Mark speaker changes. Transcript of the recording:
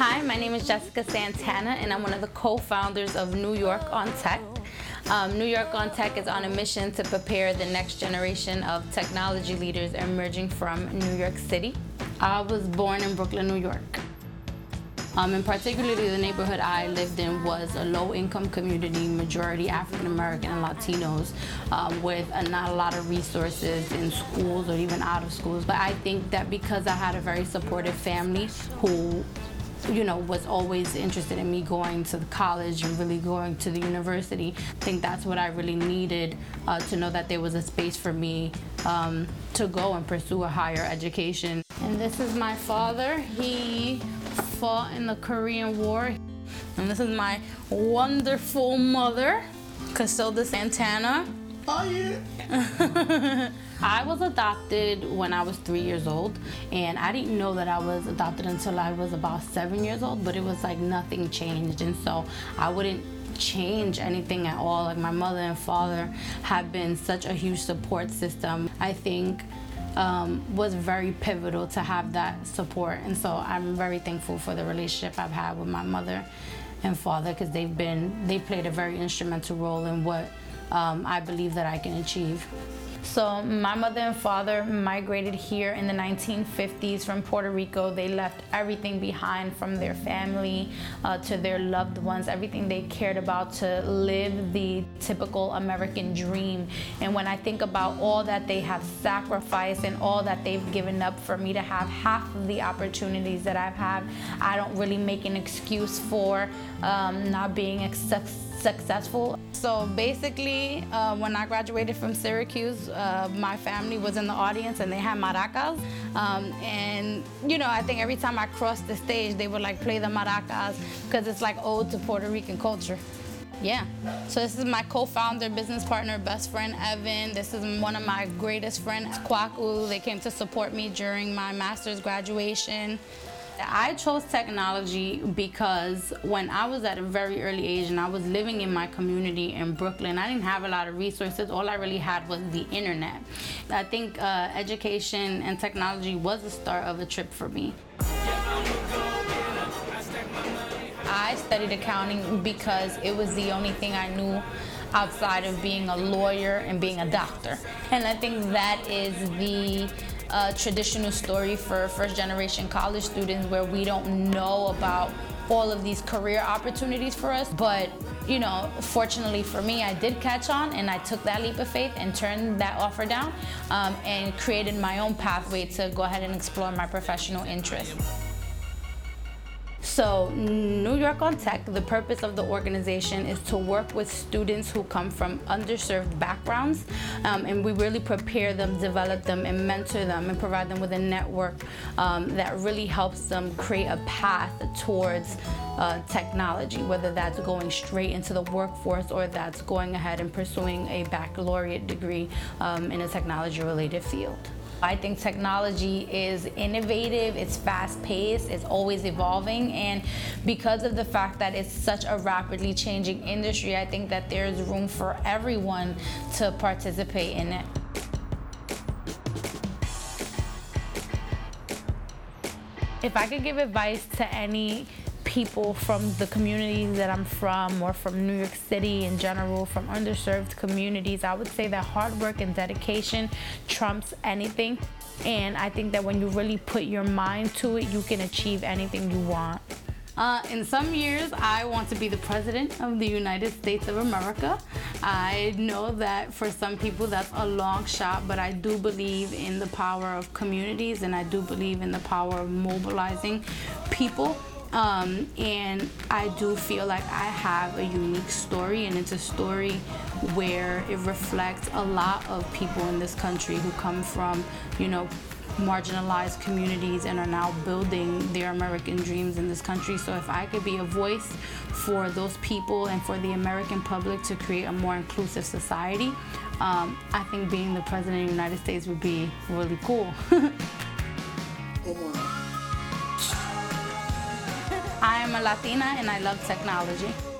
Speaker 1: Hi, my name is Jessica Santana, and I'm one of the co-founders of New York on Tech. Um, New York on Tech is on a mission to prepare the next generation of technology leaders emerging from New York City. I was born in Brooklyn, New York. Um, and particularly the neighborhood I lived in was a low-income community, majority African American and Latinos, um, with a, not a lot of resources in schools or even out of schools. But I think that because I had a very supportive family who you know, was always interested in me going to college and really going to the university. I think that's what I really needed uh, to know that there was a space for me um, to go and pursue a higher education. And this is my father. He fought in the Korean War. And this is my wonderful mother, Casilda Santana. I was adopted when I was three years old, and I didn't know that I was adopted until I was about seven years old, but it was like nothing changed, and so I wouldn't change anything at all. Like my mother and father have been such a huge support system. I think um, was very pivotal to have that support, and so I'm very thankful for the relationship I've had with my mother and father because they've been they played a very instrumental role in what um, I believe that I can achieve. So my mother and father migrated here in the 1950s from Puerto Rico. They left everything behind from their family uh, to their loved ones, everything they cared about to live the typical American dream. And when I think about all that they have sacrificed and all that they've given up for me to have half of the opportunities that I've had, I don't really make an excuse for um, not being a success successful. So basically, uh, when I graduated from Syracuse, uh, my family was in the audience and they had maracas. Um, and, you know, I think every time I crossed the stage, they would like play the maracas because it's like ode to Puerto Rican culture. Yeah. So this is my co-founder, business partner, best friend, Evan. This is one of my greatest friends, Kwaku. They came to support me during my master's graduation. I chose technology because when I was at a very early age and I was living in my community in Brooklyn, I didn't have a lot of resources. All I really had was the internet. I think uh, education and technology was the start of a trip for me. I studied accounting because it was the only thing I knew outside of being a lawyer and being a doctor. And I think that is the uh, traditional story for first generation college students where we don't know about all of these career opportunities for us. But, you know, fortunately for me, I did catch on and I took that leap of faith and turned that offer down um, and created my own pathway to go ahead and explore my professional interests. So New York on Tech, the purpose of the organization is to work with students who come from underserved backgrounds um, and we really prepare them, develop them and mentor them and provide them with a network um, that really helps them create a path towards uh, technology, whether that's going straight into the workforce or that's going ahead and pursuing a baccalaureate degree um, in a technology related field. I think technology is innovative, it's fast paced, it's always evolving, and because of the fact that it's such a rapidly changing industry, I think that there's room for everyone to participate in it. If I could give advice to any people from the communities that I'm from or from New York City in general, from underserved communities, I would say that hard work and dedication trumps anything. And I think that when you really put your mind to it, you can achieve anything you want. Uh, in some years, I want to be the President of the United States of America. I know that for some people that's a long shot, but I do believe in the power of communities and I do believe in the power of mobilizing people um, and I do feel like I have a unique story, and it's a story where it reflects a lot of people in this country who come from, you know, marginalized communities and are now building their American dreams in this country. So if I could be a voice for those people and for the American public to create a more inclusive society, um, I think being the President of the United States would be really cool. I am a Latina and I love technology.